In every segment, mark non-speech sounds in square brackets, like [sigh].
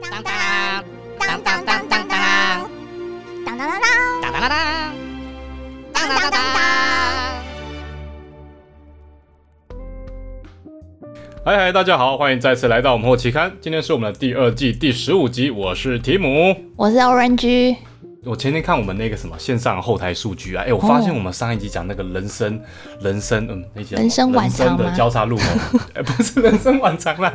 当当当当当当当当当当当当当当当当当当当。嗨嗨，大家好，欢迎再次来到我们后期刊。今天是我们的第二季第十五集，我是提姆。我是 Orange，我前天看我们那个什么线上后台数据啊，哎、我发现我们上一集讲那个人生，人生，嗯，那集人生晚长吗人生的交叉路口，[laughs] 哎、不是人生晚长啦，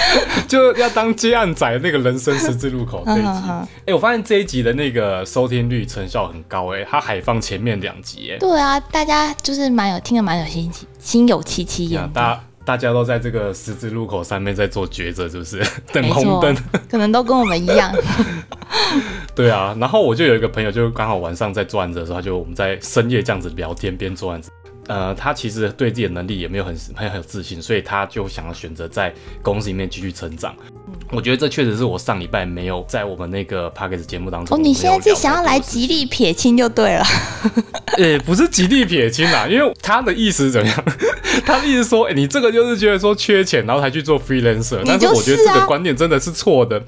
[laughs] 就要当接案仔那个人生十字路口 [laughs] 这一集。嗯哎、我发现这一集的那个收听率成效很高、哎，它海放前面两集、哎，对啊，大家就是蛮有听得蛮有心情，心有戚戚焉的，大家大家都在这个十字路口上面在做抉择，是不是？等红灯。，可能都跟我们一样。对啊，然后我就有一个朋友，就刚好晚上在做案子的时候，他就我们在深夜这样子聊天边做案子。呃，他其实对自己的能力也没有很很很有自信，所以他就想要选择在公司里面继续成长。我觉得这确实是我上礼拜没有在我们那个 p a c k a g e 节目当中。哦，你现在是想要来极力撇清就对了。[laughs] 呃，不是极力撇清啦，因为他的意思怎么样？[laughs] 他的意思是说，哎、你这个就是觉得说缺钱，然后才去做 freelancer，但是我觉得这个观念真的是错的。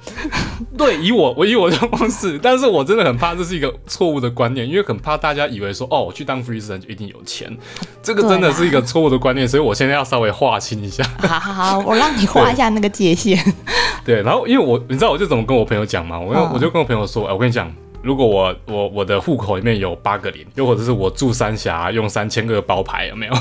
对，以我我以我的方式，[laughs] 但是我真的很怕这是一个错误的观念，因为很怕大家以为说，哦，我去当 freelancer 就一定有钱，这个真的是一个错误的观念，所以我现在要稍微划清一下。好好好，我让你划一下那个界限。对，然后因为我你知道我就怎么跟我朋友讲嘛？我、嗯我就跟我朋友说，哎、我跟你讲。如果我我我的户口里面有八个零，又或者是我住三峡用三千个包牌，有没有？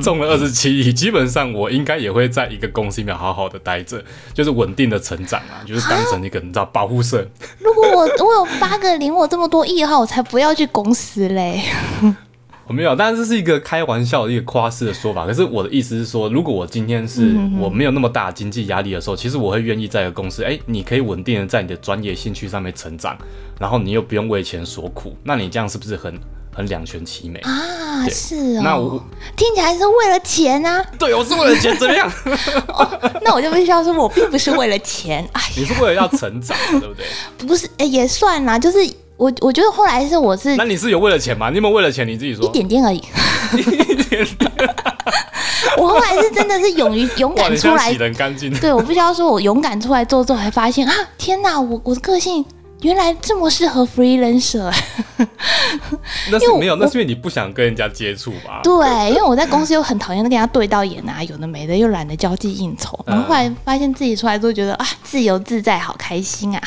中了二十七亿，基本上我应该也会在一个公司里面好好的待着，就是稳定的成长啊，就是当成一个你知道保护色。如果我 [laughs] 我有八个零，我这么多亿的话，我才不要去公司嘞。我没有，但是这是一个开玩笑的一个夸饰的说法。可是我的意思是说，如果我今天是我没有那么大的经济压力的时候，其实我会愿意在一个公司，哎、你可以稳定的在你的专业兴趣上面成长，然后你又不用为钱所苦，那你这样是不是很很两全其美？啊，是哦。那我听起来是为了钱啊。对我是为了钱怎么样？[laughs] 那我就必须要说，我并不是为了钱。哎，你是为了要成长，对不对？[laughs] 不是，哎，也算啦。就是我，我觉得后来是我是那你是有为了钱吗？你有没有为了钱？你自己说一说。点点而已。[laughs] 我后来是真的是勇于勇，敢出来洗干净。对，我必须要说，我勇敢出来做之后，才发现啊，天哪，我我的个性原来这么适合 freelancer。那是没有，那是因为你不想跟人家接触吧？对，因为我在公司又很讨厌跟人家对到眼啊，有的没的，又懒得交际应酬。然后后来发现自己出来之后，觉得啊，自由自在，好开心啊。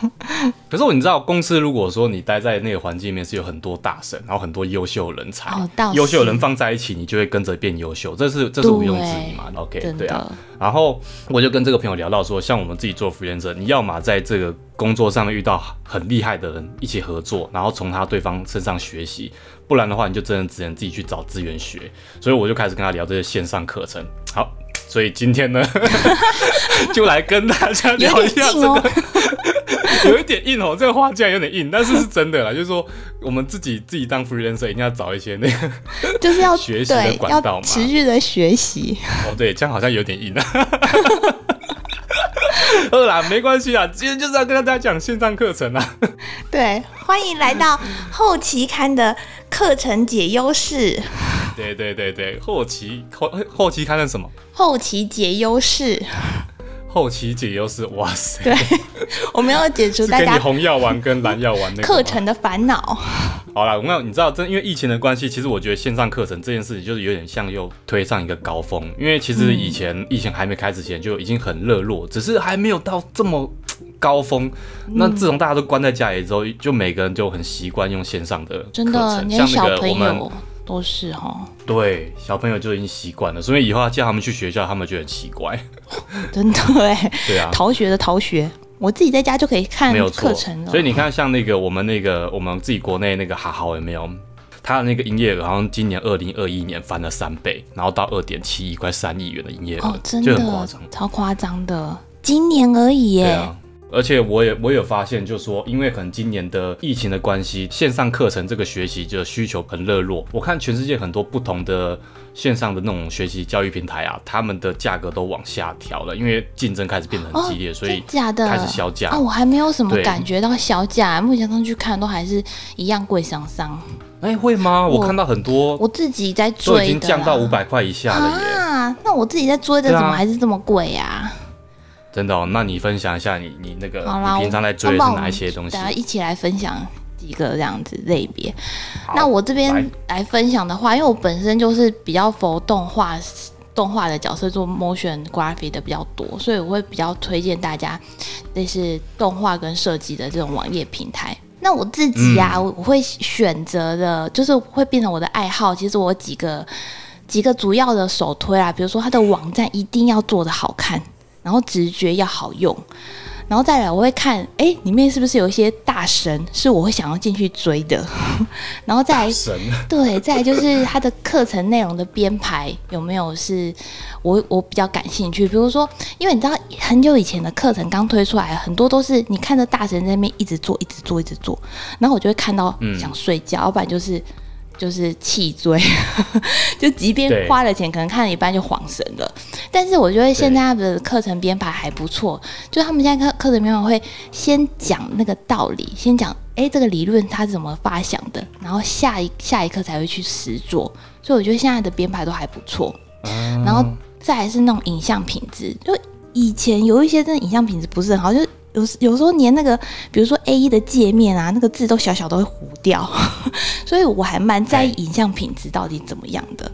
[laughs] 可是你知道，公司如果说你待在那个环境里面是有很多大神，然后很多优秀人才优秀人放在一起，你就会跟着变优秀，这是这是毋庸置疑嘛。OK，对啊。然后我就跟这个朋友聊到说，像我们自己做 freelancer，你要么在这个工作上面遇到很厉害的人一起合作，然后从他对方身上学习，不然的话你就真的只能自己去找资源学。所以我就开始跟他聊这些线上课程。好，所以今天呢，[laughs] 就来跟大家聊一下这个。[laughs] 有一点硬哦，这个话竟然有点硬，但是是真的啦，就是说我们自己自己当 freelancer 一定要找一些那个 [laughs] 就是要学习的管道嘛要持续的学习。哦，对，这样好像有点硬啊。二啦，没关系啊，今天就是要跟大家讲线上课程啊。对，欢迎来到后期刊的课程解忧室。对对对对，后期后后期看的什么？后期解忧室，后期解忧是哇塞，对，我们要解除 [laughs] 是给你大家红药丸跟蓝药丸那个课程的烦恼。好啦，我跟你知道，真因为疫情的关系，其实我觉得线上课程这件事情就是有点像又推上一个高峰。因为其实以前、疫情还没开始前就已经很热络，只是还没有到这么高峰。那自从大家都关在家里之后，就每个人就很习惯用线上的课真的，程，像那个我们友都是哈，对小朋友就已经习惯了，所以以后要叫他们去学校，他们就很奇怪。[laughs] 真的哎，对啊，逃学的逃学，我自己在家就可以看没有错课程了。所以你看，像那个我们那个我们自己国内那个哈好有没有？它的那个营业额好像今年二零二一年翻了三倍，然后到二点七亿，快三亿元的营业额，哦，真就很夸张。的超夸张的，今年而已耶。对啊，而且我也我也有发现，就是说，因为可能今年的疫情的关系，线上课程这个学习的需求很热络。我看全世界很多不同的线上的那种学习教育平台啊，他们的价格都往下调了，因为竞争开始变得很激烈，所以开始销价。啊，我还没有什么感觉到销价，目前上去看都还是一样贵上上。哎、会吗？我我看到很多我自己在都已经降到五百块以下了耶。啊，那我自己在追的怎么还是这么贵呀、真的哦，那你分享一下你你那个好，你平常在追的是哪一些东西大？家一起来分享几个这样子类别。那我这边来来分享的话，因为我本身就是比较佛动画动画的角色做 motion graphic 的比较多，所以我会比较推荐大家类似动画跟设计的这种网页平台。那我自己啊，我我会选择的，就是会变成我的爱好。其实我有几个几个主要的首推啊，比如说它的网站一定要做的好看，然后直觉要好用，然后再来我会看，哎，里面是不是有一些大神是我会想要进去追的，[laughs] 然后再来神，对，再来就是它的课程内容的编排有没有是我我比较感兴趣。比如说，因为你知道很久以前的课程刚推出来，很多都是你看着大神在那边一直做、一直做、一直做，然后我就会看到嗯。想睡觉，要不然就是就是气追，[laughs] 就即便花了钱，可能看了一半就晃神了。但是我觉得现在的课程编排还不错，就他们现在课课程编排会先讲那个道理，先讲哎这个理论它是怎么发想的，然后下一下一课才会去实做。所以我觉得现在的编排都还不错。然后再来是那种影像品质，就以前有一些真的影像品质不是很好，就是有有时候连那个比如说 A 一的界面啊，那个字都小小都会糊掉，[laughs] 所以我还蛮在意影像品质到底怎么样的。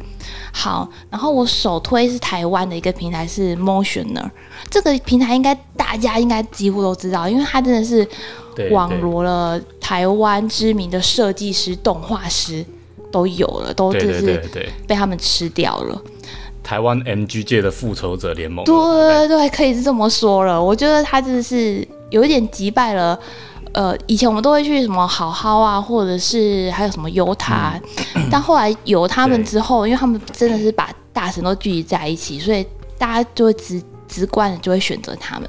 好，然后我首推是台湾的一个平台是 Motioner，这个平台应该大家应该几乎都知道，因为它真的是网罗了台湾知名的设计师、动画师都有了，都对就是被他们吃掉了。台湾 MG 界的复仇者联盟，对对对，可以是这么说了。我觉得他真的是有一点击败了。呃，以前我们都会去什么好好啊，或者是还有什么优塔，[clears throat] 但后来有他们之后，因为他们真的是把大神都聚集在一起，所以大家就会直直观的就会选择他们。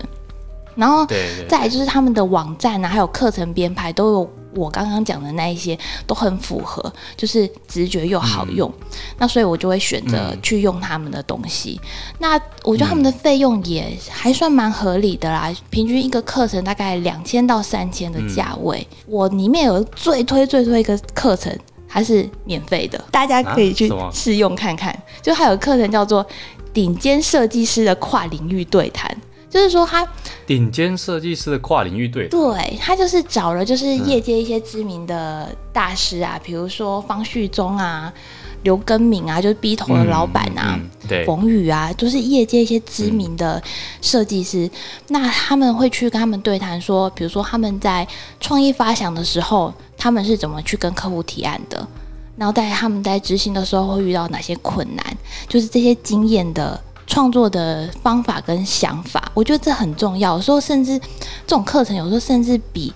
然后再来就是他们的网站啊，还有课程编排都有我刚刚讲的那一些都很符合，就是直觉又好用。那所以我就会选择嗯去用他们的东西。那我觉得他们的费用也还算蛮合理的啦，平均一个课程大概两千到三千的价位。我里面有最推最推一个课程。它是免费的，大家可以去试用看看。就还有课程叫做“顶尖设计师的跨领域对谈”，就是说他顶尖设计师的跨领域对，对他就是找了就是业界一些知名的大师啊，比如说方旭中啊、刘根敏啊，就是 B 头的老板啊。嗯嗯对，冯宇啊，就是业界一些知名的设计师，那他们会去跟他们对谈，说，比如说他们在创意发想的时候，他们是怎么去跟客户提案的，然后在他们在执行的时候会遇到哪些困难，就是这些经验的创作的方法跟想法，我觉得这很重要。有时候甚至这种课程，有时候甚至比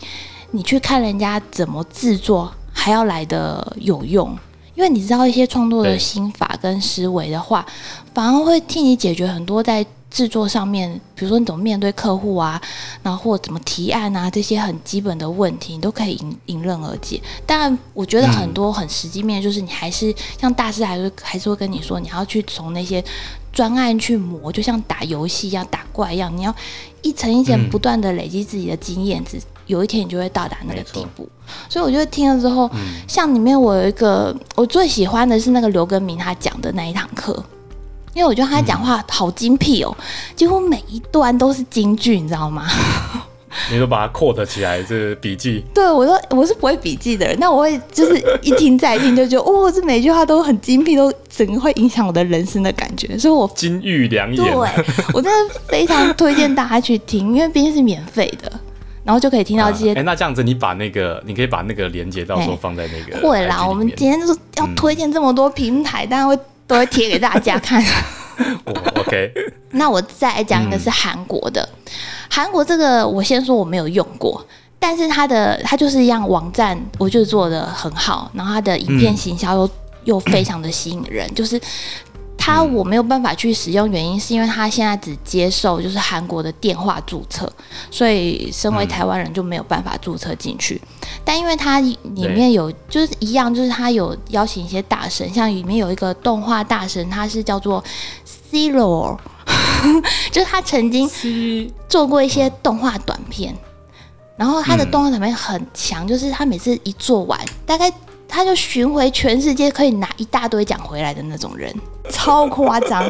你去看人家怎么制作还要来的有用。因为你知道一些创作的心法跟思维的话，反而会替你解决很多在制作上面，比如说你怎么面对客户啊，然后或怎么提案啊，这些很基本的问题，你都可以迎迎刃而解。当然，我觉得很多很实际面，就是你还是像大师还是还是会跟你说，你要去从那些专案去磨，就像打游戏一样，打怪一样，你要一层一层嗯不断的累积自己的经验值，有一天你就会到达那个地步。所以我觉得听了之后，嗯像里面我有一个我最喜欢的是那个刘根明他讲的那一堂课，因为我觉得他讲话好精辟哦，几乎每一段都是金句，你知道吗？[laughs] 你都把它 quote 起来，这个笔记，对我都我是不会笔记的人，那我会就是一听再听就觉得 [laughs] 哦，这每句话都很精辟，都整个会影响我的人生的感觉，所以我金玉良言。对言，我真的非常推荐大家去听，因为毕竟是免费的，然后就可以听到这些哎、那这样子，你把那个，你可以把那个连接到时候哎放在那个会啦，我们今天就是要推荐这么多平台，当然会都会贴给大家看。[laughs] [laughs] 哦 OK，那我再来讲一个是韩国的，韩国这个我先说我没有用过，但是它的它就是一样网站，我觉得做的很好，然后它的影片行销又、又非常的吸引人，就是。它我没有办法去使用，原因是因为它现在只接受就是韩国的电话注册，所以身为台湾人就没有办法注册进去。但因为它里面有就是一样，就是它有邀请一些大神，像里面有一个动画大神，他是叫做 Zero，[laughs] 就是他曾经做过一些动画短片，然后他的嗯。动画短片很强，就是他每次一做完，大概他就巡回全世界，可以拿一大堆奖回来的那种人，[laughs] 超夸张。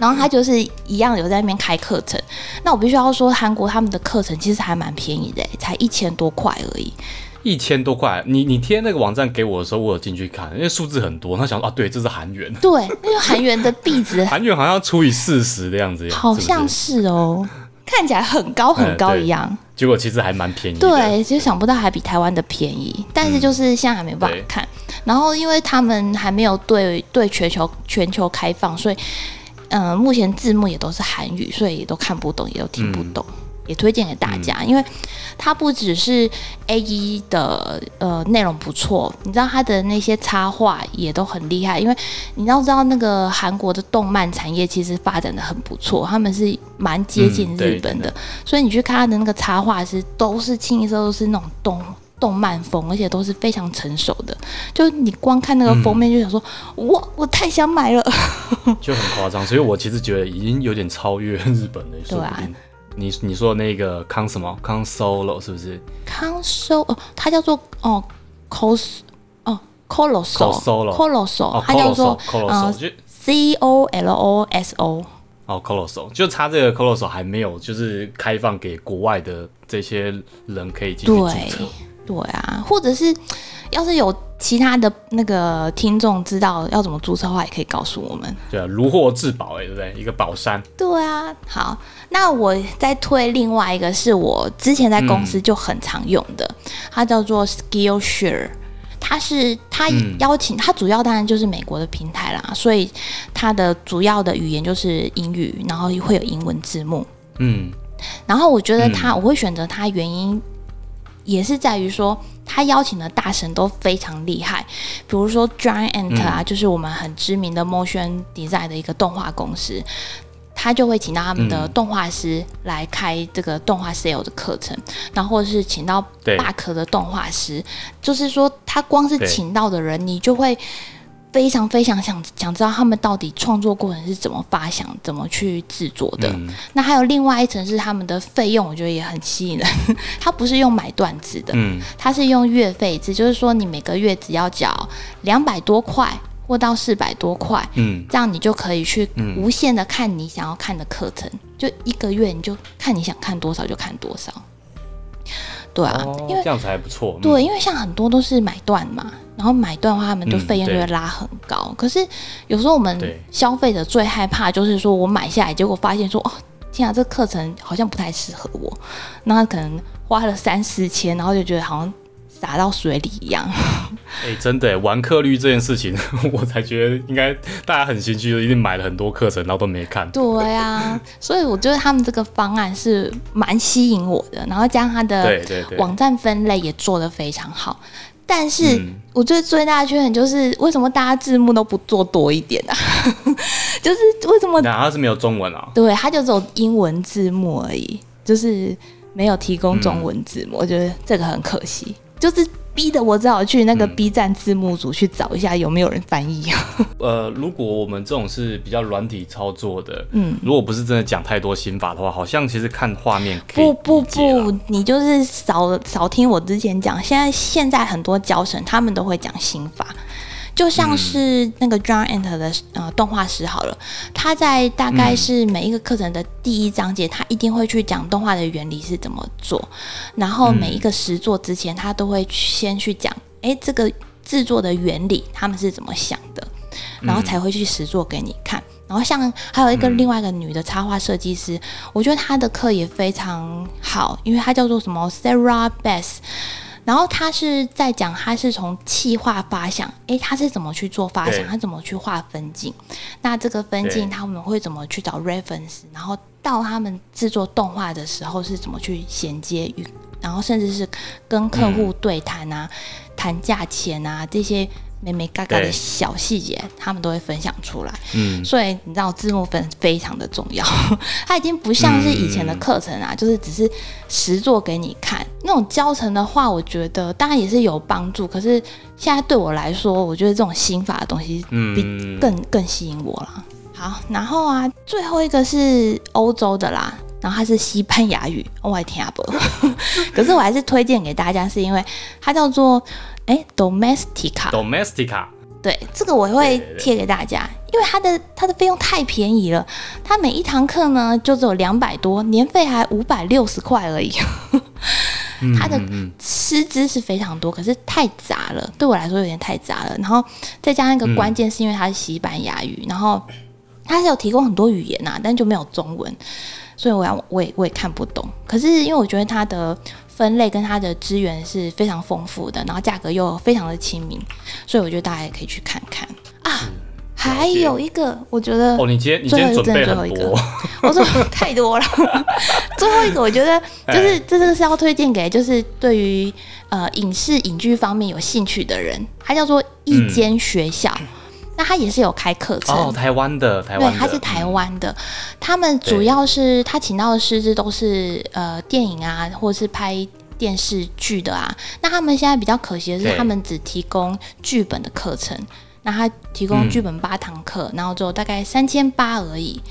然后他就是一样有在那边开课程。那我必须要说，韩国他们的课程其实还蛮便宜的，才一千多块而已。一千多块，你你贴那个网站给我的时候，我有进去看，因为数字很多，他想说啊，对，这是韩元，对，那个韩元的币值，[laughs] 韩元好像除以四十的样子，好像是哦，看起来很高很高一样，结果其实还蛮便宜，对，其实想不到还比台湾的便宜，但是就是现在还没办法看，然后因为他们还没有对对全球全球开放，所以嗯，目前字幕也都是韩语，所以也都看不懂，也都听不懂。也推荐给大家，因为它不只是 A 一的呃内容不错，你知道它的那些插画也都很厉害。因为你要知道那个韩国的动漫产业其实发展的很不错，他们是蛮接近日本的，所以你去看他的那个插画是都是清一色都是那种动动漫风，而且都是非常成熟的。就你光看那个封面就想说，哇，我太想买了，[laughs] 就很夸张。所以我其实觉得已经有点超越日本了，说不定。你你说那个康什么康 solo 是不是？康 solo 哦，它叫做哦 cos 哦 colossal，colossal，它叫做呃 c o l o s o 哦 colossal，就它这个 colossal 还没有就是开放给国外的这些人可以进去注册。对啊，或者是要是有其他的那个听众知道要怎么注册的话，也可以告诉我们。对啊，如获至宝哎，对不对？一个宝山。对啊，好，那我再推另外一个是我之前在公司就很常用的，它叫做 Skillshare，它是它邀请它主要当然就是美国的平台啦，所以它的主要的语言就是英语，然后会有英文字幕。嗯，然后我觉得它我会选择它原因。也是在于说，他邀请的大神都非常厉害，比如说 Giant 啊，就是我们很知名的 Motion Design 的一个动画公司，他就会请到他们的动画师来开这个动画 sale 的课程，然后或者是请到大壳的动画师，就是说他光是请到的人，你就会。非常非常想想知道他们到底创作过程是怎么发想、怎么去制作的。那还有另外一层是他们的费用，我觉得也很吸引人。[laughs] 他不是用买断制的，嗯他是用月费制，就是说你每个月只要缴两百多块或到四百多块，嗯，这样你就可以去无限的看你想要看的课程，就一个月你就看你想看多少就看多少。对啊，因为这样子还不错。对，因为像很多都是买断嘛，然后买断的话，他们就费用就会拉很高。可是有时候我们消费者最害怕就是说我买下来，结果发现说哦，天啊，这课程好像不太适合我，那可能花了三四千，然后就觉得好像。打到水里一样，哎，[laughs] 真的，完课率这件事情，[laughs] 我才觉得应该大家很心虚，一定买了很多课程，然后都没看。对啊，所以我觉得他们这个方案是蛮吸引我的，然后加上他的网站分类也做得非常好。但是我觉得最大的缺点就是，为什么大家字幕都不做多一点啊？[laughs] 就是为什么？他是没有中文啊？对，他就只有英文字幕而已，就是没有提供中文字幕，我觉得这个很可惜。就是逼得我只好去那个 B 站字幕组去找一下有没有人翻译。[laughs] 呃，如果我们这种是比较软体操作的，嗯，如果不是真的讲太多心法的话，好像其实看画面不不不，你就是少少听我之前讲。现在现在很多教程他们都会讲心法。就像是那个 John Ant 的呃动画师好了，他在大概是每一个课程的第一章节，他一定会去讲动画的原理是怎么做，然后每一个实作之前，他都会先去讲，哎，这个制作的原理他们是怎么想的，然后才会去实作给你看。然后像还有一个另外一个女的插画设计师，我觉得她的课也非常好，因为她叫做什么 Sarah Beth。然后他是在讲，他是从气化发想，诶，他是怎么去做发想，他怎么去画分镜，那这个分镜他们会怎么去找 reference，然后到他们制作动画的时候是怎么去衔接与，然后甚至是跟客户对谈啊，谈价钱啊这些。美美嘎嘎的小细节，他们都会分享出来。嗯，所以你知道字幕分非常的重要。[laughs] 它已经不像是以前的课程啊，就是只是实做给你看。那种教程的话，我觉得当然也是有帮助。可是现在对我来说，我觉得这种心法的东西比更更吸引我了。好，然后啊，最后一个是欧洲的啦。然后它是西班牙语，我还听不懂。[laughs] 可是我还是推荐给大家，是因为它叫做哎 Domestica。Domestica，对，这个我会贴给大家，因为它的它的费用太便宜了，它每一堂课呢就只有两百多，年费还五百六十块而已。嗯它的师资是非常多，可是太杂了，对我来说有点太杂了。然后再加上一个关键是因为它是西班牙语，然后它是有提供很多语言呐、但就没有中文，所以我要我也我也看不懂。可是因为我觉得它的分类跟它的资源是非常丰富的，然后价格又非常的亲民，所以我觉得大家也可以去看看啊。还有一个，我觉得哦，你今天你今天准备很最后一个多，我说太多了。最后一个，我觉得 [laughs] 就是这个是要推荐给就是对于呃影视影剧方面有兴趣的人，它叫做一间学校。那它也是有开课程，哦，台湾的台对，湾对，他是台湾的，他们主要是他请到的师资都是呃电影啊，或者是拍电视剧的啊。那他们现在比较可惜的是，他们只提供剧本的课程，那他提供剧本八堂课，然后只有大概三千八而已，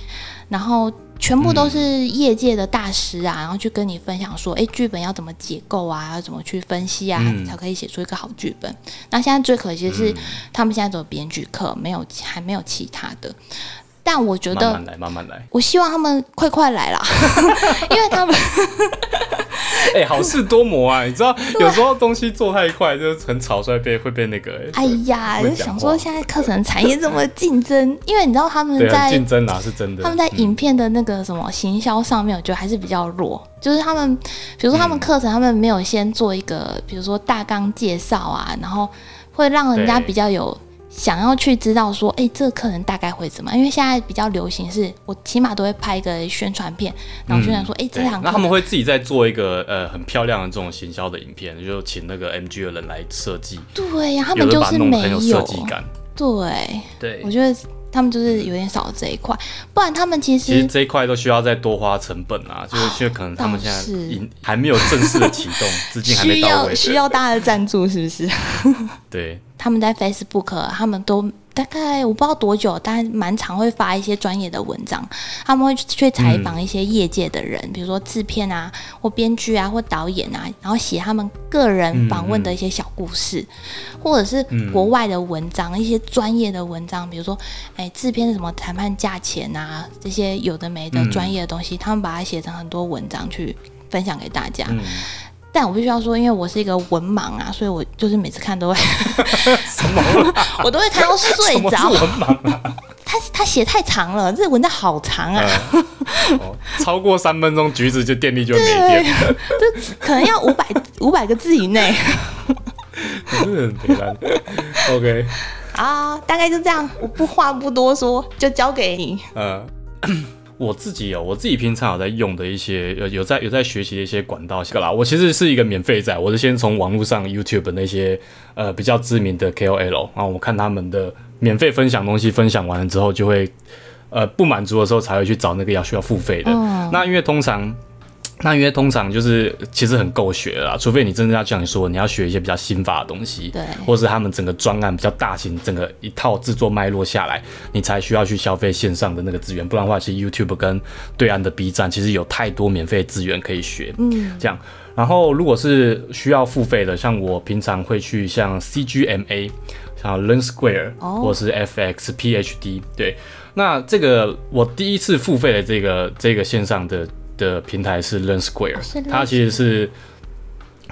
然后。全部都是业界的大师啊，然后去跟你分享说，哎，剧本要怎么解构啊，要怎么去分析啊，嗯才可以写出一个好剧本。那现在最可惜的是，嗯他们现在只有编剧课，没有还没有其他的。但我觉得慢慢来，慢慢来。我希望他们快快来啦，[laughs] 因为他们 [laughs] 哎、好事多磨啊！你知道，有时候东西做太快，就是很草率，被会被那个、哎呀，就会讲话想说现在课程产业这么竞争，因为你知道他们在竞争啊，是真的。他们在嗯影片的那个什么行销上面，我觉得还是比较弱。就是他们，比如说他们课程，他们没有先做一个，比如说大纲介绍啊，然后会让人家比较有想要去知道说，哎，这个客人大概会怎么？因为现在比较流行是，我起码都会拍一个宣传片，然后宣传说，哎、这对堂课那他们会自己再做一个呃很漂亮的这种行销的影片，就请那个 MG 的人来设计，对呀、他们就是没有设计感。对，对我，觉得他们就是有点少了这一块，不然他们其实其实这一块都需要再多花成本啊，就是因为可能他们现在还没有正式的启动，[laughs] 资金还没到位。要需要大家的赞助，是不是？[laughs] 对，他们在 Facebook，他们都大概我不知道多久，但蛮常会发一些专业的文章。他们会去采访一些业界的人，比如说制片啊，或编剧啊，或导演啊，然后写他们个人访问的一些小故事，或者是国外的文章，一些专业的文章，比如说哎制片是什么谈判价钱啊，这些有的没的嗯专业的东西，他们把它写成很多文章去分享给大家。嗯，但我必须要说，因为我是一个文盲啊，所以我就是每次看都会，[laughs] 什么？[laughs] 我都会看到睡着。文盲啊？[laughs] 他他写太长了，这文章好长啊，呃哦超过三分钟，橘子就电力就没电，可能要五百五百个字以内真的很悲惨。OK，啊，大概就这样。我不话不多说，就交给你。呃，我自己有我自己平常有在用的一些有有在有在学习的一些管道啦。我其实是一个免费仔，我是先从网络上 YouTube 那些呃比较知名的 KOL，然后我看他们的免费分享东西，分享完了之后就会呃不满足的时候才会去找那个要需要付费的。嗯那因为通常。那因为通常就是其实很够学了啦，除非你真的要像你说，你要学一些比较新法的东西，对或是他们整个专案比较大型，整个一套制作脉络下来，你才需要去消费线上的那个资源，不然的话，其实 YouTube 跟对岸的 B 站其实有太多免费资源可以学，嗯，这样。然后如果是需要付费的，像我平常会去像 CGMA、像 Learn Square、哦或是 FX、PhD，对。那这个我第一次付费的这个这个线上的的平台是 Learn Square，、是它其实是。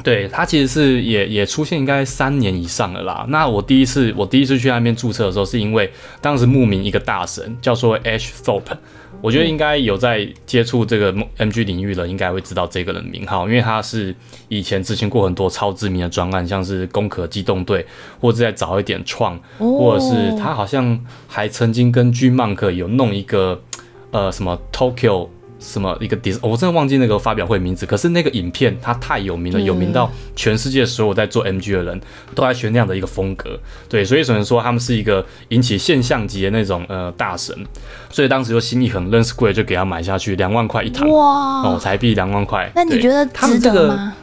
对，它其实是也也出现应该三年以上了啦。那我第一次我第一次去那边注册的时候，是因为当时慕名一个大神叫做 Ash Thorpe，我觉得应该有在接触这个 MG 领域的，应该会知道这个人的名号，因为他是以前执行过很多超知名的专案，像是《攻壳机动队》，或者再早一点创，或者是他好像还曾经跟 G Monk 有弄一个呃什么 Tokyo。什么一个 dis，我真的忘记那个发表会名字，可是那个影片它太有名了，有名到全世界所有在做 MG 的人都在学那样的一个风格，对，所以只能说他们是一个引起现象级的那种呃大神，所以当时就心一横，Learn Square 就给他买下去，两万块一堂，哦，哇，台币两万块。那你对觉得值他们这个？得吗？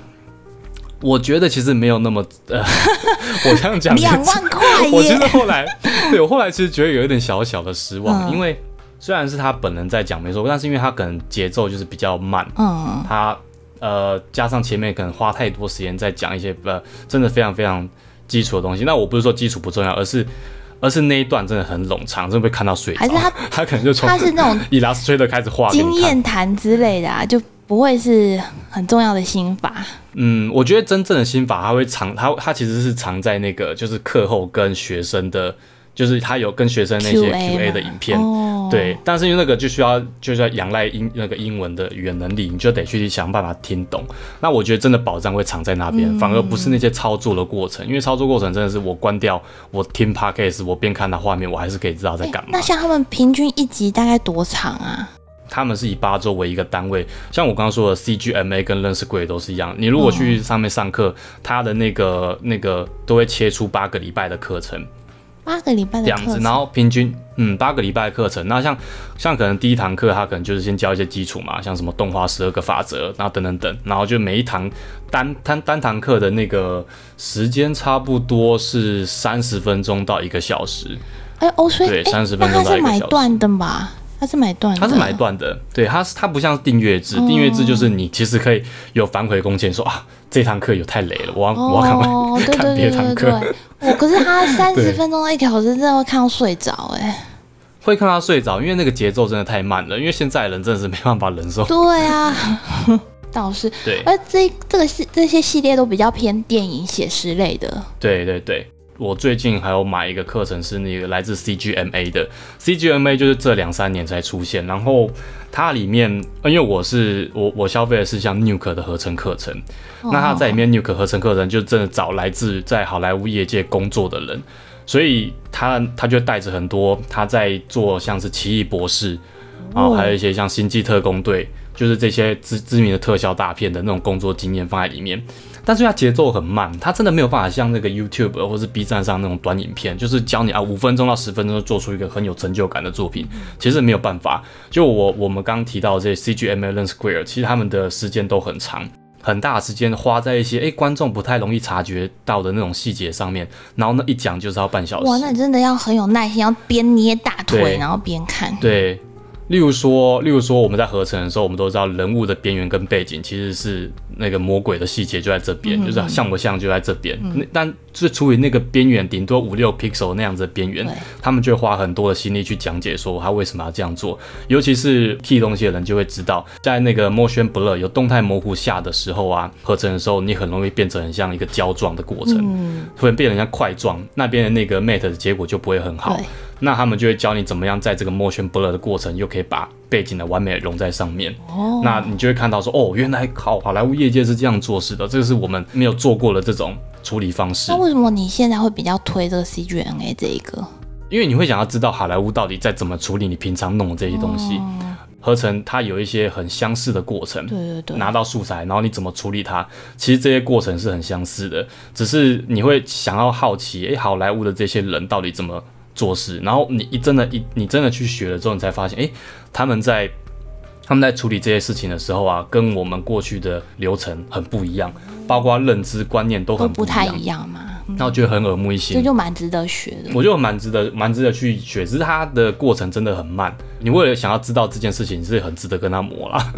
我觉得其实没有那么呃，[laughs] 我这样讲，两万块我其实耶！后来，对我后来其实觉得有一点小小的失望，嗯因为虽然是他本人在讲没错，但是因为他可能节奏就是比较慢，嗯，他呃加上前面可能花太多时间在讲一些呃真的非常非常基础的东西。那我不是说基础不重要，而是而是那一段真的很冗长，真的会看到睡着。还是他 [laughs] 他可能就从他是那种 Illustrator 开始画经。验谈之类的啊，就不会是很重要的心法。嗯，我觉得真正的心法，它会藏，它它其实是藏在那个就是课后跟学生的，就是他有跟学生那些 Q&A 的影片。哦，对，但是因为那个就需要就是要仰赖英那个英文的语言能力，你就得去想办法听懂。那我觉得真的宝藏会藏在那边，嗯反而不是那些操作的过程，因为操作过程真的是我关掉，我听 podcast，我边看它画面，我还是可以知道在干嘛那。像他们平均一集大概多长啊？他们是以八周为一个单位，像我刚刚说的 CGMA 跟认识鬼都是一样。你如果去上面上课，他的那个那个都会切出八个礼拜的课程八个礼拜这样子，然后平均嗯八个礼拜的课程。那像像可能第一堂课他可能就是先教一些基础嘛，像什么动画十二个法则，然后等等等，然后就每一堂单单单堂课的那个时间差不多是三十分钟到一个小时。哎哦，所以对三十、欸分钟到一个小时买断的吧？他是买断的，它是买断的，对，它是它不像订阅制，订阅制就是你其实可以有反悔工钱，说啊这堂课有太累了，我要、我要赶快 [laughs] 看别堂课，可是他三十分钟到一个小时，真的会看到睡着哎。会看他睡着，因为那个节奏真的太慢了，因为现在人真的是没办法忍受。对啊，[laughs] 倒是，对。而这这个系这些系列都比较偏电影写实类的。对对对，我最近还有买一个课程是那个来自 CGMA 的，CGMA 就是这两三年才出现，然后它里面，呃因为我是我我消费的是像 Nuke 的合成课程，那它在里面 Nuke 合成课程就真的找来自在好莱坞业界工作的人，所以他他就带着很多他在做像是奇异博士，然后还有一些像星际特工队，就是这些知知名的特效大片的那种工作经验放在里面。但是它节奏很慢，它真的没有办法像那个 YouTube 或是 B 站上那种短影片，就是教你啊五分钟到十分钟做出一个很有成就感的作品，其实没有办法。就我我们刚刚提到的这些 CGMA、Lens Square，其实他们的时间都很长。很大的时间花在一些诶观众不太容易察觉到的那种细节上面，然后呢一讲就是要半小时。哇，那你真的要很有耐心，要边捏大腿然后边看。对，例如说，例如说我们在合成的时候，我们都知道人物的边缘跟背景其实是那个魔鬼的细节就在这边，就是像不像就在这边。那但是处于那个边缘顶多五六 pixel 那样子的边缘，他们就会花很多的心力去讲解说他为什么要这样做。尤其是 key 东西的人就会知道，在那个 motion blur 有动态模糊下的时候啊，合成的时候你很容易变成很像一个胶状的过程，嗯，会变成像块状，那边的那个 mate 的结果就不会很好对。那他们就会教你怎么样在这个 motion blur 的过程，又可以把背景的完美融在上面。哦，那你就会看到说，哦，原来好好莱坞业界是这样做事的，这个是我们没有做过的这种处理方式那。为什么你现在会比较推这个 CGNA 这一个？因为你会想要知道好莱坞到底在怎么处理你平常弄的这些东西。合成它有一些很相似的过程，对对对，拿到素材，然后你怎么处理它，其实这些过程是很相似的，只是你会想要好奇，诶，好莱坞的这些人到底怎么做事，然后你一真的，一你真的去学了之后，你才发现，诶，他们在他们在处理这些事情的时候啊，跟我们过去的流程很不一样，包括认知观念都都很不太一，样嘛，那我觉得很耳目一新这新。就蛮值得学的。我觉得蛮值得，蛮值得去学，只是它的过程真的很慢。你为了想要知道这件事情，是很值得跟他磨啦。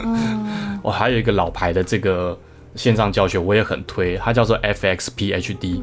我 [laughs] 还有一个老牌的这个线上教学，我也很推，它叫做 FXPHD。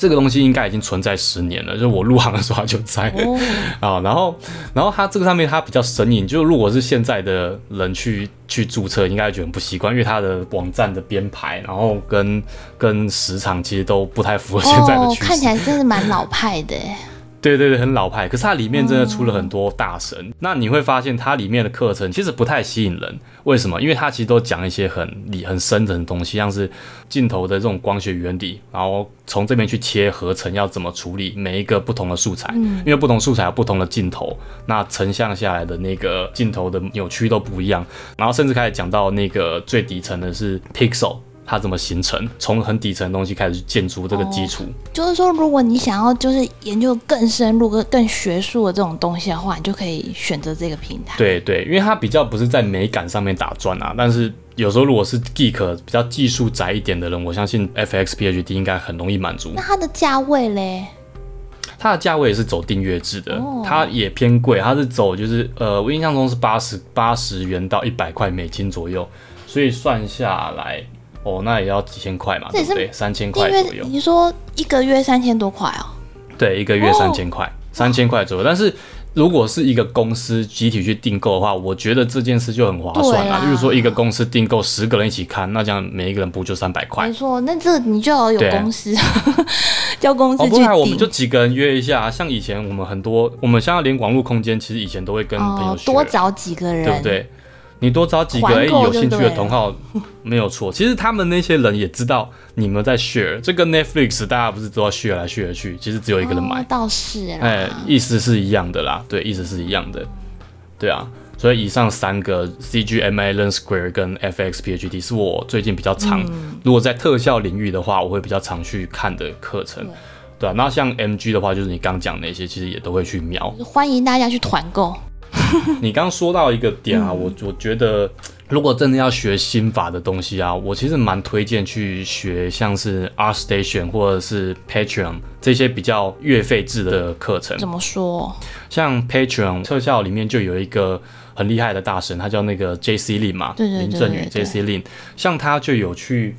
这个东西应该已经存在十年了，就是我入行的时候它就在哦，[laughs] 啊。然后，然后它这个上面它比较神隐，就如果是现在的人去去注册，应该会觉得很不习惯，因为它的网站的编排，然后跟跟时长其实都不太符合现在的哦，趋势。看起来真是蛮老派的耶。对对对，很老派。可是它里面真的出了很多大神。那你会发现它里面的课程其实不太吸引人。为什么？因为它其实都讲一些很理很深的东西，像是镜头的这种光学原理，然后从这边去切合成要怎么处理每一个不同的素材，因为不同素材有不同的镜头，那成像下来的那个镜头的扭曲都不一样。然后甚至开始讲到那个最底层的是 pixel。它怎么形成？从很底层的东西开始去建筑这个基础。就是说，如果你想要就是研究更深入、更更学术的这种东西的话，你就可以选择这个平台。，对对，因为它比较不是在美感上面打转啊，但是有时候如果是 geek 比较技术宅一点的人，我相信 FX PhD 应该很容易满足那。它的价位嘞？它的价位也是走订阅制的，哦它也偏贵，它是走就是呃，我印象中是八十八十元到一百块美金左右，所以算下来哦，那也要几千块嘛，对不对？三千块左右，你说一个月三千多块哦，对，一个月哦三千块，三千块左右。但是如果是一个公司集体去订购的话，我觉得这件事就很划算对啊啦。例如说一个公司订购十个人一起看，那这样每一个人不就三百块没？错，那这你就要有公司，[laughs] 叫公司哦，去不然我们就。几个人约一下，像以前我们很多，我们现在连网络空间，其实以前都会跟朋友哦，多找几个人，对不对？你多找几个哎、有兴趣的同好，[laughs] 没有错。其实他们那些人也知道你们在 share，这个 Netflix 大家不是都要 share 来 share 去，其实只有一个人买哦，倒是啦。哎、意思是一样的啦，对，意思是一样的，对啊。所以以上三个 CGMA、Learn Square 跟 FX PhD 是我最近比较常，嗯如果在特效领域的话，我会比较常去看的课程，对啊。那像 MG 的话，就是你刚讲那些，其实也都会去瞄。欢迎大家去团购。[laughs] 你刚刚说到一个点啊，嗯我我觉得如果真的要学心法的东西啊，我其实蛮推荐去学像是 ArtStation 或者是 Patreon 这些比较月费制的课程。怎么说？像 Patreon 特效里面就有一个很厉害的大神，他叫那个 J.C. Lin 嘛，对对对林正宇对对 J.C. Lin，像他就有去。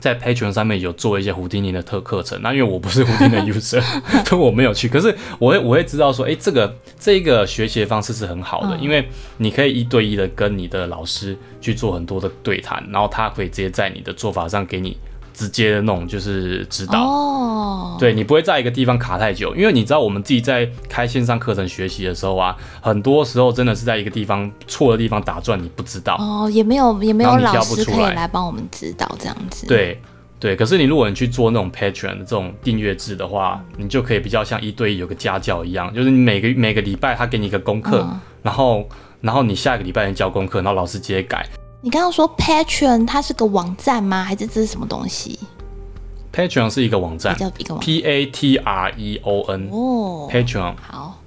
在 Patreon 上面有做一些胡丁尼的特课程，那因为我不是胡丁的 user，[laughs] 所以我没有去。可是我会我会知道说，诶，这个这一个学习的方式是很好的，嗯因为你可以一对一的跟你的老师去做很多的对谈，然后他可以直接在你的做法上给你直接的那种就是指导。哦，对你不会在一个地方卡太久，因为你知道我们自己在开线上课程学习的时候啊，很多时候真的是在一个地方错的地方打转，你不知道。哦，也没有也没有老师可以来来帮我们指导这样子。，对对，可是你如果你去做那种 Patreon 的这种订阅制的话，你就可以比较像一对一有个家教一样，就是你每个每个礼拜他给你一个功课，嗯然后然后你下一个礼拜你交功课，然后老师直接改。你刚刚说 Patreon 它是个网站吗？还是这是什么东西？Patreon 是一个网站叫一个网，P A T R E O N 哦，Patreon。好，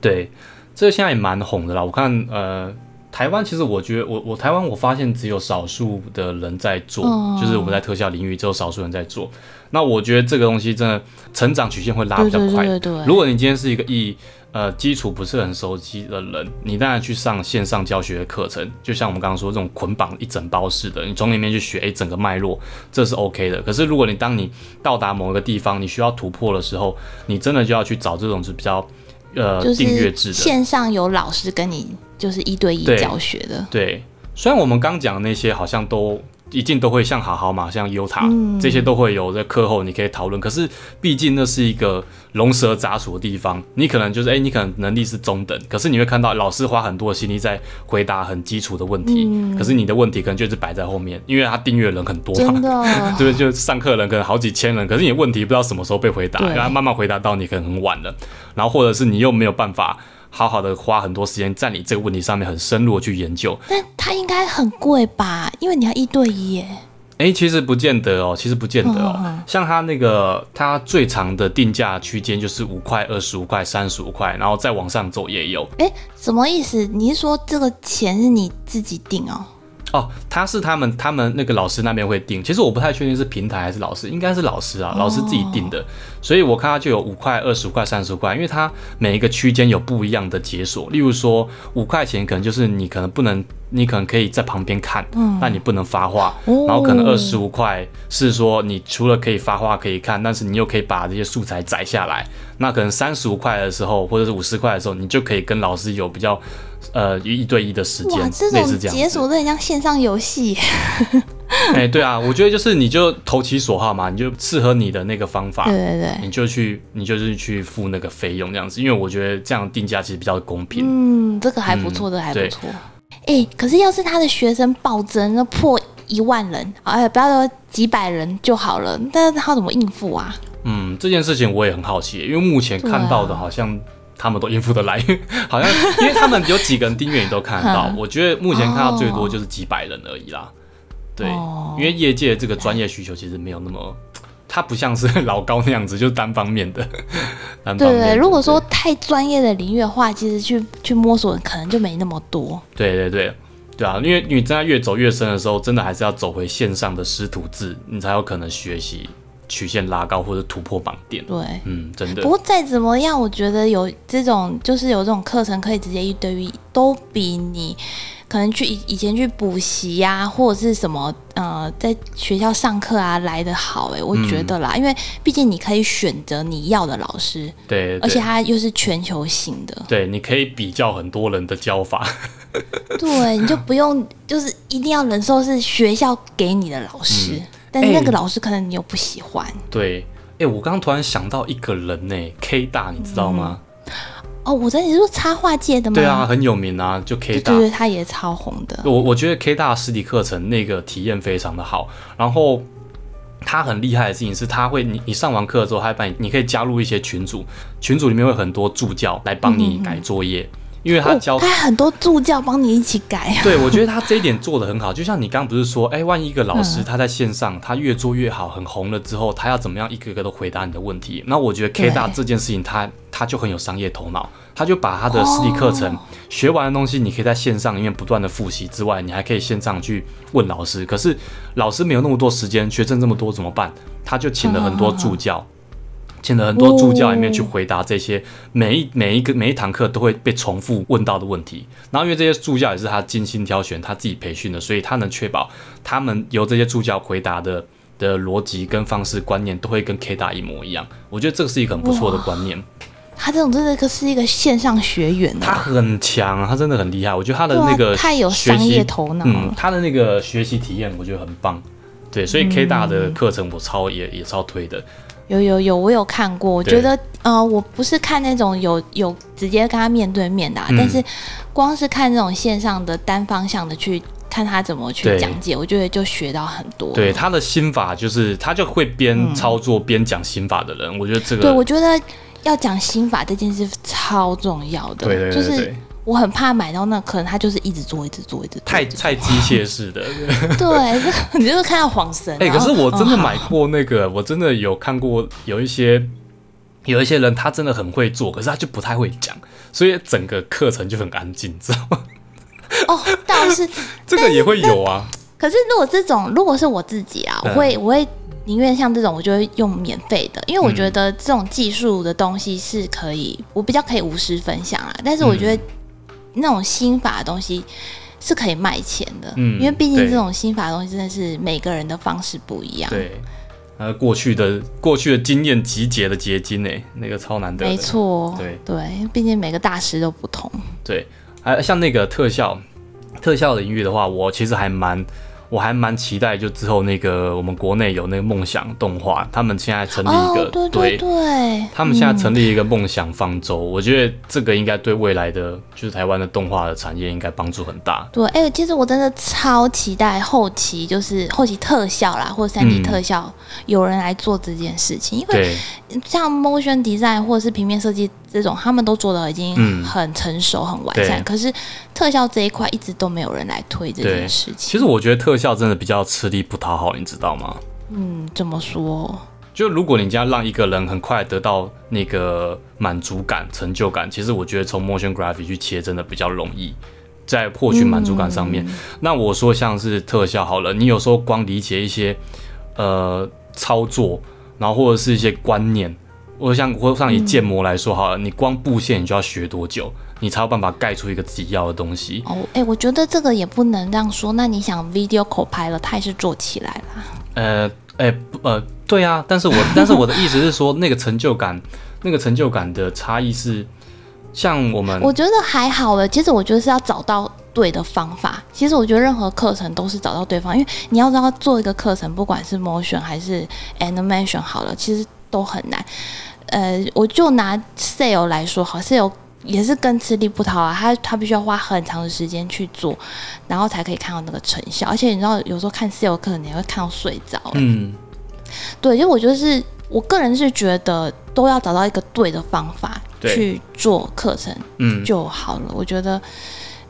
对，这个现在也蛮红的啦。我看呃，台湾其实我觉得我我台湾我发现只有少数的人在做，嗯就是我们在特效领域只有少数人在做。那我觉得这个东西真的成长曲线会拉比对对较快。对对对，如果你今天是一个以呃基础不是很熟悉的人，你当然去上线上教学的课程，就像我们刚刚说这种捆绑一整包式的，你从里面去学一整个脉络，这是 OK 的。可是如果你当你到达某一个地方，你需要突破的时候，你真的就要去找这种是比较呃就订阅制的。线上有老师跟你就是一对一教学的，对，虽然我们刚讲的那些好像都一定都会像好好嘛，像优塔、嗯这些都会有在课后你可以讨论。可是毕竟那是一个龙蛇杂处的地方，你可能就是哎、你可能能力是中等，可是你会看到老师花很多的心力在回答很基础的问题，嗯可是你的问题可能就是摆在后面，因为他订阅人很多嘛。真的对，就上课人可能好几千人，可是你的问题不知道什么时候被回答，对然后慢慢回答到你可能很晚了，然后或者是你又没有办法好好的花很多时间在你这个问题上面很深入的去研究，但它应该很贵吧？因为你要一对一耶。哎、其实不见得哦，其实不见得哦。像它那个，它最长的定价区间就是五块、二十五块、三十五块，然后再往上走也有。哎，什么意思？你是说这个钱是你自己定哦？哦，他是他们他们那个老师那边会定，其实我不太确定是平台还是老师，应该是老师啊，老师自己定的，所以我看他就有五块、二十五块、三十块，因为它每一个区间有不一样的解锁，例如说五块钱可能就是你可能不能，你可能可以在旁边看，嗯。但你不能发话，哦。然后可能二十五块是说你除了可以发话可以看，但是你又可以把这些素材载下来，那可能三十五块的时候或者是五十块的时候，你就可以跟老师有比较呃一对一的时间类种似这样。解锁真的很像线上游戏。[laughs] 哎、对啊，我觉得就是你就投其所好嘛，你就适合你的那个方法对，对对，你就去，你就是去付那个费用这样子，因为我觉得这样定价其实比较公平。嗯，这个还不错，嗯这个还不错。哎，可是要是他的学生暴增，那破一万人，哎，不要说几百人就好了，但是他怎么应付啊？嗯，这件事情我也很好奇，因为目前看到的好像他们都应付得来，[laughs] 好像因为他们有几个人订阅你都看得到 [laughs] 嗯，我觉得目前看到最多就是几百人而已啦。对，哦因为业界这个专业需求其实没有那么，它不像是老高那样子，就是单方面的。[laughs] 单方对对，如果说太专业的领域的话，其实去去摸索可能就没那么多。对对对对啊，因为你真的越走越深的时候，真的还是要走回线上的师徒制，你才有可能学习曲线拉高或者突破榜点。对。嗯，真的不。过再怎么样，我觉得有这种就是有这种课程可以直接一对一，都比你可能去以以前去补习呀、或者是什么呃在学校上课啊来的好哎、我觉得啦，因为毕竟你可以选择你要的老师，对，而且对它又是全球性的，对，你可以比较很多人的教法。对，你就不用就是一定要忍受是学校给你的老师，但是那个哎老师可能你又不喜欢。对，哎、我刚刚突然想到一个人呢，K 大，你知道吗？哦，我在你是说插画界的吗？对啊，很有名啊，就 K 大。对对对，他也超红的。我我觉得 K 大实体课程那个体验非常的好，然后他很厉害的事情是，他会你你上完课之后，他会帮你，你可以加入一些群组，群组里面会很多助教来帮你改作业，因为他教哦、他很多助教帮你一起改。对，我觉得他这一点做的很好。[laughs] 就像你刚刚不是说，哎、万一一个老师嗯他在线上，他越做越好，很红了之后，他要怎么样一个一个都回答你的问题？那我觉得 K 大这件事情他，他就很有商业头脑，他就把他的实体课程、哦学完的东西，你可以在线上里面不断的复习之外，你还可以线上去问老师。可是老师没有那么多时间，学生这么多怎么办？他就请了很多助教。请了很多助教里面去回答这些每一每一个每一堂课都会被重复问到的问题，然后因为这些助教也是他精心挑选，他自己培训的，所以他能确保他们由这些助教回答的的逻辑跟方式观念都会跟 K 大一模一样。我觉得这个是一个很不错的观念，他这种真的是一个线上学员他啊，很强，他真的很厉害。我觉得他的那个太有商业头脑嗯了，。他的那个学习体验我觉得很棒。对，所以 K 大的课程我超也也超推的。有有有，我有看过，我觉得呃，我不是看那种有有直接跟他面对面的、啊，嗯。但是光是看这种线上的单方向的去看他怎么去讲解，我觉得就学到很多。对他的心法就是他就会边操作边讲心法的人，我觉得这个对，我觉得要讲心法这件事超重要的，对对对对就是我很怕买到那可能他就是一直做，一直做，一直做，太太机械式的。[laughs] 对，这 [laughs] 你就会看到晃神。哎、可是我真的买过那个，我真的有看过有一些有一些人他真的很会做，可是他就不太会讲，所以整个课程就很安静，知道吗？[laughs] 哦，倒是，这个也会有啊。可是如果这种如果是我自己啊，我嗯会我会宁愿像这种，我就会用免费的，因为我嗯觉得这种技术的东西是可以，我比较可以无私分享啊。但是我觉得嗯那种心法的东西。是可以卖钱的，嗯因为毕竟这种心法的东西真的是每个人的方式不一样。对，呃，过去的过去的经验集结的结晶呢，那个超难得的。没错，对对，毕竟每个大师都不同。对，还像那个特效特效领域的话，我其实还蛮。我还蛮期待，就之后那个我们国内有那个梦想动画，他们现在成立一个、哦，对对对，他们现在嗯成立一个梦想方舟，我觉得这个应该对未来的就是台湾的动画的产业应该帮助很大。对，哎、其实我真的超期待后期，就是后期特效啦，或三 D 嗯特效，有人来做这件事情。因为，像 motion design 或者是平面设计这种，他们都做的已经嗯很成熟、很完善，可是特效这一块一直都没有人来推这件事情。其实我觉得特效真的比较吃力不讨好，你知道吗？嗯，怎么说？就如果你这样让一个人很快得到那个满足感、成就感，其实我觉得从 motion graphic 去切真的比较容易，在获取满足感上面。嗯那我说像是特效好了，你有时候光理解一些呃操作，然后或者是一些观念，或者像或者像以建模来说好了，你光布线你就要学多久，你才有办法盖出一个自己要的东西？哦，哎、我觉得这个也不能这样说。那你想 video Copilot，它也是做起来了。呃，哎、不呃，对啊，但是我 [laughs] 但是我的意思是说，那个成就感，那个成就感的差异是，像我们我觉得还好了。其实我觉得是要找到对的方法。其实我觉得任何课程都是找到对方，因为你要知道做一个课程，不管是 motion 还是 animation 好了，其实都很难。呃，我就拿 sale 来说，好，sale 也是更吃力不讨啊，他他必须要花很长的时间去做，然后才可以看到那个成效。而且你知道，有时候看 sale 课，你也会看到睡着、欸嗯，对，就我觉得是我个人是觉得都要找到一个对的方法去做课程。嗯，就好了。我觉得，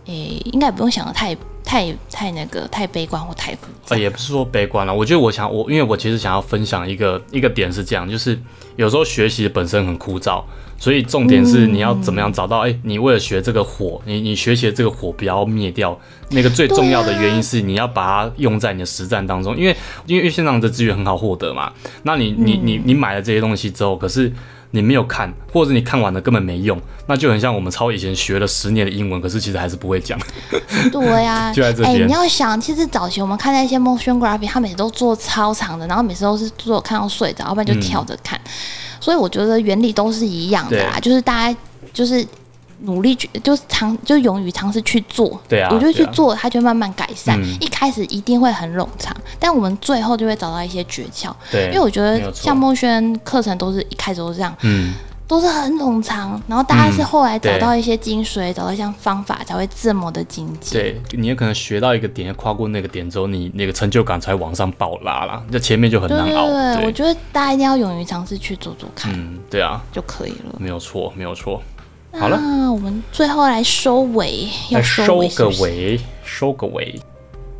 诶、应该不用想的太太太太那个太悲观或太复杂。呃，也不是说悲观了，我觉得我想我，因为我其实想要分享一个一个点是这样，就是有时候学习本身很枯燥，所以重点是你要怎么样找到，哎、你为了学这个火，你你学习的这个火不要灭掉，那个最重要的原因是你要把它用在你的实战当中，因为因为线上的资源很好获得嘛，那你你你你买了这些东西之后，可是你没有看，或者你看完了根本没用，那就很像我们超以前学了十年的英文，可是其实还是不会讲。[laughs] 对呀、[laughs] 就在这哎、边你要想，其实早期我们看那些 motion graphic，他每次都做超长的，然后每次都是做看到睡着，要不然就跳着看。所以我觉得原理都是一样的啦，就是大家就是努力去，就是尝，就勇于尝试去做。对啊我就去做，它就慢慢改善。嗯一开始一定会很冗长，但我们最后就会找到一些诀窍。对，因为我觉得像梦轩课程都是一开始都是这样，嗯。都是很冗长，然后大家是后来找到一些精髓，找到一些方法，才会这么的精进。对你也可能学到一个点，跨过那个点之后，你那个成就感才往上爆拉啦。那前面就很难熬。对，我觉得大家一定要勇于尝试去做做看、嗯，对啊，就可以了。没有错，没有错。好了，那我们最后来收尾，要来收个尾，收个尾。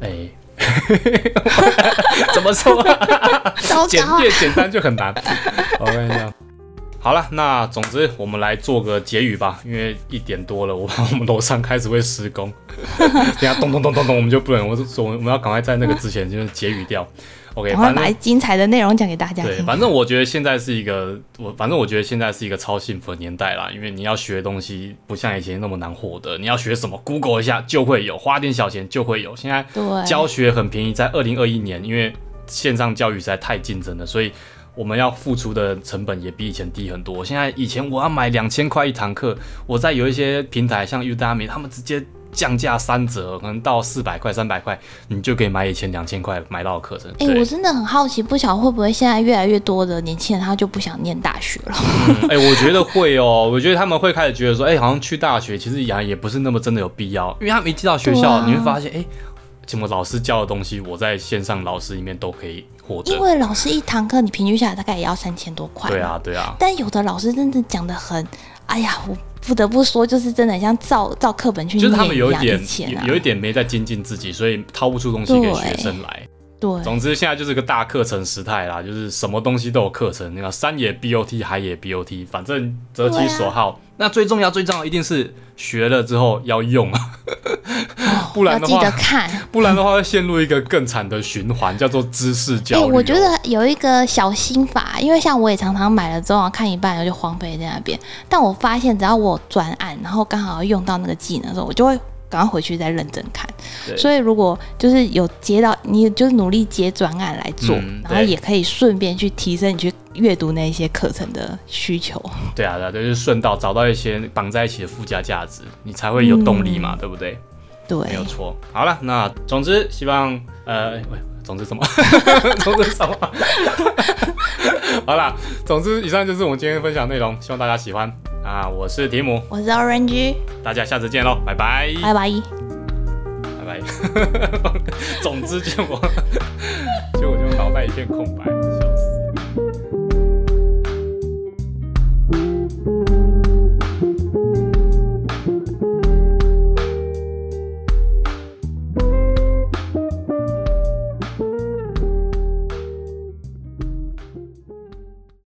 哎，[laughs] 怎么说、啊？[laughs] 糟简糕啊！略简单就很难。我跟你讲。好了，那总之我们来做个结语吧，因为一点多了，我怕我们楼上开始会施工，[laughs] 等下咚咚咚咚咚，我们就不能，我说我们要赶快在那个之前就是结语掉。OK，反正把精彩的内容讲给大家对，听。反正我觉得现在是一个我，反正我觉得现在是一个超幸福的年代啦，因为你要学的东西不像以前那么难获得，你要学什么，Google 一下就会有，花点小钱就会有。现在对，教学很便宜，在二零二一年，因为线上教育实在太竞争了，所以我们要付出的成本也比以前低很多。现在以前我要买两千块一堂课，我在有一些平台像 Udemy，他们直接降价三折，可能到四百块、三百块，你就可以买以前两千块买到的课程。哎、对我真的很好奇，不晓得会不会现在越来越多的年轻人他就不想念大学了？哎、我觉得会哦，[laughs] 我觉得他们会开始觉得说，哎、好像去大学其实也也不是那么真的有必要，因为他们一进到学校，啊你会发现，哎、怎么老师教的东西，我在线上老师里面都可以获得因。为老师一堂课你平均下来大概也要三千多块。对。啊，对啊，但有的老师真的讲的很，哎呀，我不得不说，就是真的很像照照课本去念就是他们有一点啊，有有一点没在精进自己，所以掏不出东西给学生来。对，总之，现在就是个大课程时代啦，就是什么东西都有课程，那个山也 BOT，海也 BOT，反正择其所好。那最重要、最重要一定是学了之后要用不然的话要记得看。[laughs] 不然的话会陷入一个更惨的循环，叫做知识教哎、育哦、我觉得有一个小心法，因为像我也常常买了之后看一半，然后就荒废在那边。但我发现，只要我转案，然后刚好要用到那个技能的时候，我就会赶快回去再认真看。对所以如果就是有接到，你就是努力接专案来做，嗯然后也可以顺便去提升你去阅读那些课程的需求。对啊，对啊，对，就是顺道找到一些绑在一起的附加价值，你才会有动力嘛，对不对？对，没有错。好了，那总之希望呃，喂总之什么？总之什么？[laughs] [laughs] 好啦，总之以上就是我们今天分享内容，希望大家喜欢啊！我是提姆，我是 Orange，大家下次见喽，拜拜，拜拜。拜拜。[laughs] 总之就我，就我就脑袋一片空白。